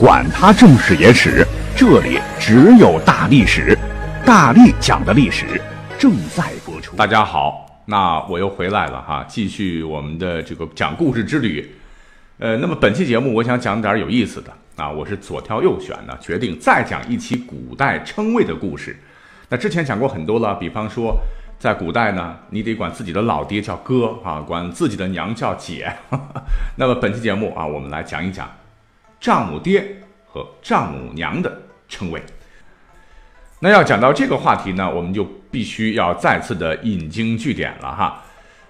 管他正史野史，这里只有大历史，大力讲的历史正在播出。大家好，那我又回来了哈，继续我们的这个讲故事之旅。呃，那么本期节目我想讲点有意思的啊，我是左挑右选呢，决定再讲一期古代称谓的故事。那之前讲过很多了，比方说在古代呢，你得管自己的老爹叫哥啊，管自己的娘叫姐。那么本期节目啊，我们来讲一讲。丈母爹和丈母娘的称谓。那要讲到这个话题呢，我们就必须要再次的引经据典了哈。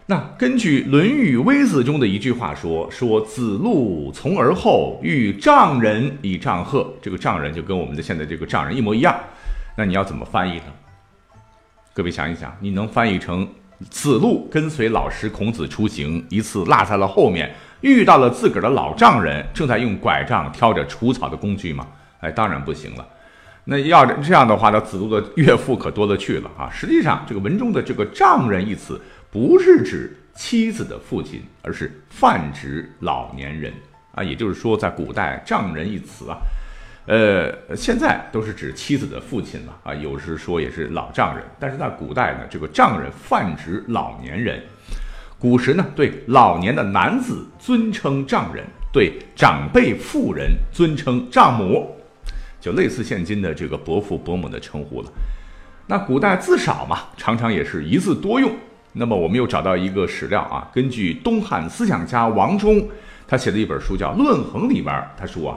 那根据《论语微子》中的一句话说：“说子路从而后，遇丈人以丈贺。”这个丈人就跟我们的现在这个丈人一模一样。那你要怎么翻译呢？各位想一想，你能翻译成子路跟随老师孔子出行，一次落在了后面。遇到了自个儿的老丈人，正在用拐杖挑着除草的工具吗？哎，当然不行了。那要这样的话，那子路的岳父可多了去了啊。实际上，这个文中的这个丈人一词，不是指妻子的父亲，而是泛指老年人啊。也就是说，在古代，丈人一词啊，呃，现在都是指妻子的父亲了啊。有时说也是老丈人，但是在古代呢，这个丈人泛指老年人。古时呢，对老年的男子尊称丈人，对长辈妇人尊称丈母，就类似现今的这个伯父伯母的称呼了。那古代字少嘛，常常也是一字多用。那么我们又找到一个史料啊，根据东汉思想家王充他写的一本书叫《论衡》里边，他说啊，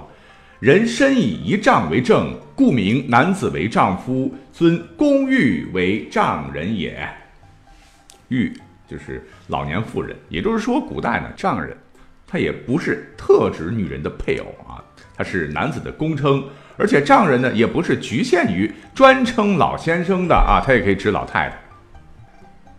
人身以一丈为正，故名男子为丈夫，尊公欲为丈人也。寓。就是老年妇人，也就是说，古代呢，丈人，他也不是特指女人的配偶啊，他是男子的公称，而且丈人呢，也不是局限于专称老先生的啊，他也可以指老太太。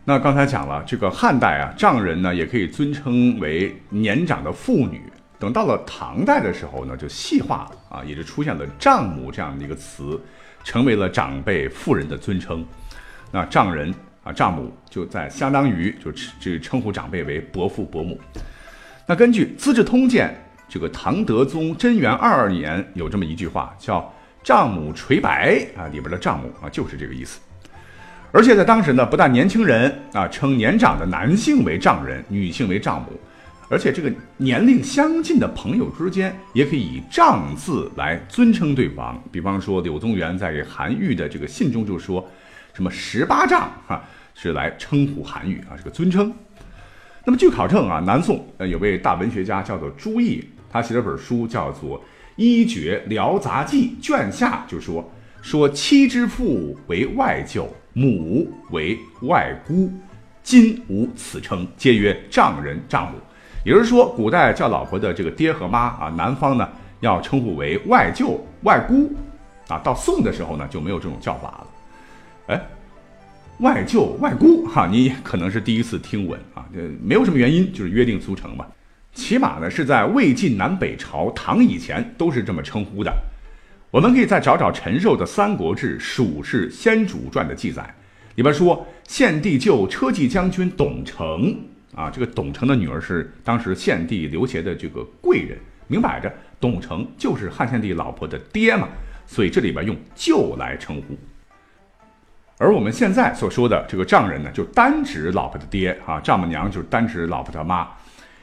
那刚才讲了，这个汉代啊，丈人呢，也可以尊称为年长的妇女。等到了唐代的时候呢，就细化了啊，也就出现了丈母这样的一个词，成为了长辈妇人的尊称。那丈人。啊，丈母就在相当于就这称呼长辈为伯父伯母。那根据《资治通鉴》，这个唐德宗贞元二年有这么一句话，叫“丈母垂白”啊，里边的丈母啊就是这个意思。而且在当时呢，不但年轻人啊称年长的男性为丈人，女性为丈母，而且这个年龄相近的朋友之间也可以以“丈”字来尊称对方。比方说，柳宗元在韩愈的这个信中就说。什么十八丈哈是来称呼韩愈啊，是个尊称。那么据考证啊，南宋呃有位大文学家叫做朱毅，他写了本书叫做《医绝辽杂记》，卷下就说说妻之父为外舅，母为外姑，今无此称，皆曰丈人丈母。也就是说，古代叫老婆的这个爹和妈啊，男方呢要称呼为外舅、外姑啊。到宋的时候呢就没有这种叫法了。哎，外舅外姑哈，你可能是第一次听闻啊，这没有什么原因，就是约定俗成吧。起码呢是在魏晋南北朝唐以前都是这么称呼的。我们可以再找找陈寿的《三国志·蜀氏先主传》的记载，里边说献帝舅车骑将军董承啊，这个董承的女儿是当时献帝刘协的这个贵人，明摆着董承就是汉献帝老婆的爹嘛，所以这里边用舅来称呼。而我们现在所说的这个丈人呢，就单指老婆的爹啊，丈母娘就是单指老婆的妈，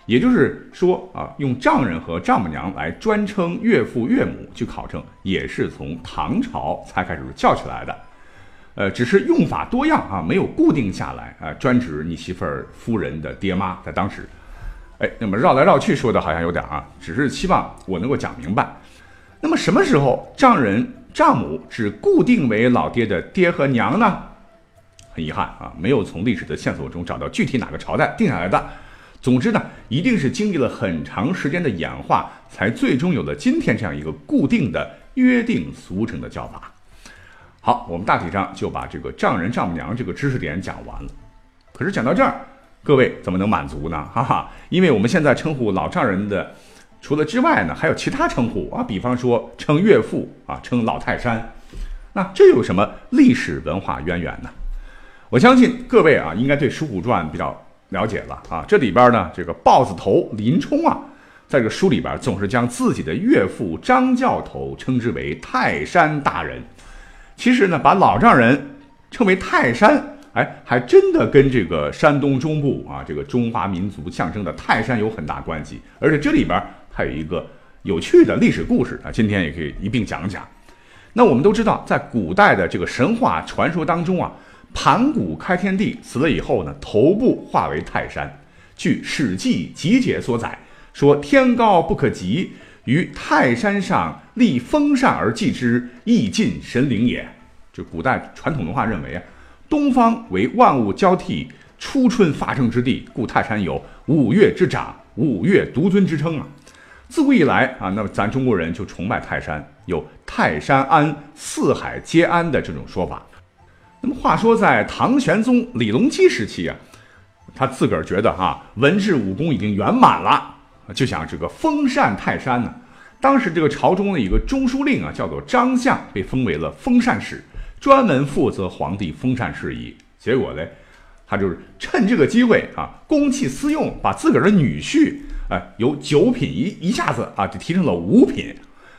也就是说啊，用丈人和丈母娘来专称岳父岳母，去考证也是从唐朝才开始叫起来的，呃，只是用法多样啊，没有固定下来啊，专指你媳妇儿夫人的爹妈，在当时，哎，那么绕来绕去说的好像有点啊，只是希望我能够讲明白。那么什么时候丈人？丈母只固定为老爹的爹和娘呢？很遗憾啊，没有从历史的线索中找到具体哪个朝代定下来的。总之呢，一定是经历了很长时间的演化，才最终有了今天这样一个固定的约定俗成的叫法。好，我们大体上就把这个丈人丈母娘这个知识点讲完了。可是讲到这儿，各位怎么能满足呢？哈哈，因为我们现在称呼老丈人的，除了之外呢，还有其他称呼啊，比方说称岳父啊，称老泰山。那这有什么历史文化渊源呢？我相信各位啊，应该对《水浒传》比较了解了啊。这里边呢，这个豹子头林冲啊，在这个书里边总是将自己的岳父张教头称之为泰山大人。其实呢，把老丈人称为泰山，哎，还真的跟这个山东中部啊，这个中华民族象征的泰山有很大关系。而且这里边还有一个有趣的历史故事啊，今天也可以一并讲讲。那我们都知道，在古代的这个神话传说当中啊。盘古开天地死了以后呢，头部化为泰山。据《史记集解》所载，说天高不可及，于泰山上立风扇而祭之，亦尽神灵也。就古代传统文化认为啊，东方为万物交替、初春发生之地，故泰山有五岳之长、五岳独尊之称啊。自古以来啊，那么咱中国人就崇拜泰山，有泰山安、四海皆安的这种说法。那么话说，在唐玄宗李隆基时期啊，他自个儿觉得哈文治武功已经圆满了，就想这个封禅泰山呢。当时这个朝中的一个中书令啊，叫做张相，被封为了封禅使，专门负责皇帝封禅事宜。结果呢，他就是趁这个机会啊，公器私用，把自个儿的女婿哎由九品一一下子啊就提升了五品，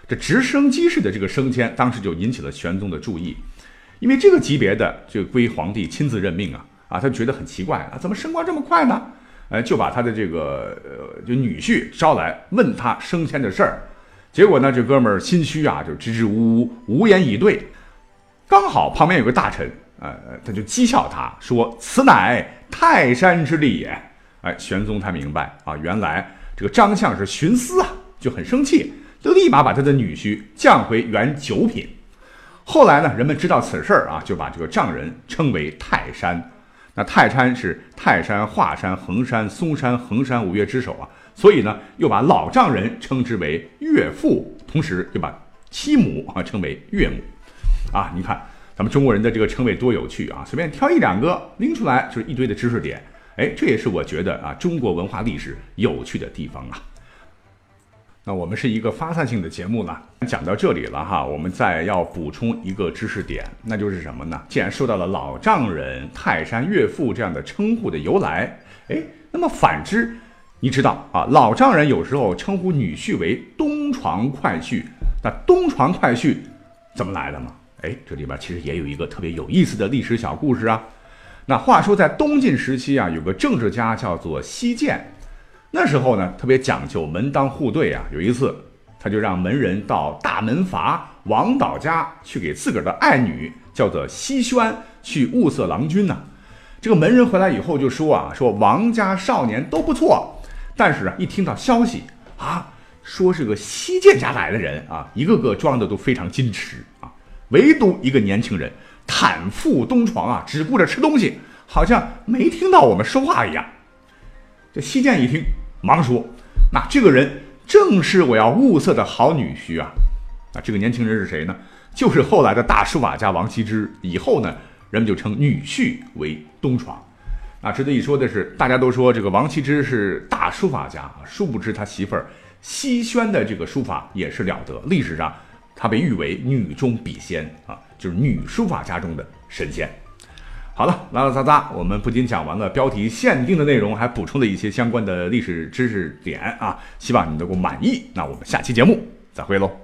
这直升机式的这个升迁，当时就引起了玄宗的注意。因为这个级别的就归皇帝亲自任命啊，啊，他觉得很奇怪啊，怎么升官这么快呢？呃，就把他的这个呃就女婿招来问他升迁的事儿，结果呢，这哥们儿心虚啊，就支支吾吾，无言以对。刚好旁边有个大臣，呃，他就讥笑他说：“此乃泰山之力也。”哎，玄宗他明白啊，原来这个张相是徇私啊，就很生气，就立马把他的女婿降回原九品。后来呢，人们知道此事啊，就把这个丈人称为泰山。那泰山是泰山、华山、衡山、嵩山、衡山五岳之首啊，所以呢，又把老丈人称之为岳父，同时又把妻母啊称为岳母。啊，你看咱们中国人的这个称谓多有趣啊！随便挑一两个拎出来，就是一堆的知识点。哎，这也是我觉得啊，中国文化历史有趣的地方啊。那我们是一个发散性的节目了，讲到这里了哈，我们再要补充一个知识点，那就是什么呢？既然说到了老丈人、泰山岳父这样的称呼的由来，哎，那么反之，你知道啊，老丈人有时候称呼女婿为东床快婿，那东床快婿怎么来的吗？哎，这里边其实也有一个特别有意思的历史小故事啊。那话说在东晋时期啊，有个政治家叫做西涧。那时候呢，特别讲究门当户对啊。有一次，他就让门人到大门阀王导家去给自个儿的爱女，叫做西轩，去物色郎君呢。这个门人回来以后就说啊，说王家少年都不错，但是啊，一听到消息啊，说是个西涧家来的人啊，一个个装的都非常矜持啊，唯独一个年轻人袒腹东床啊，只顾着吃东西，好像没听到我们说话一样。这西涧一听。忙说：“那这个人正是我要物色的好女婿啊！啊这个年轻人是谁呢？就是后来的大书法家王羲之。以后呢，人们就称女婿为东床。啊，值得一说的是，大家都说这个王羲之是大书法家，殊不知他媳妇儿西轩的这个书法也是了得。历史上，她被誉为女中笔仙啊，就是女书法家中的神仙。”好了，拉拉杂杂，我们不仅讲完了标题限定的内容，还补充了一些相关的历史知识点啊，希望你能够满意。那我们下期节目再会喽。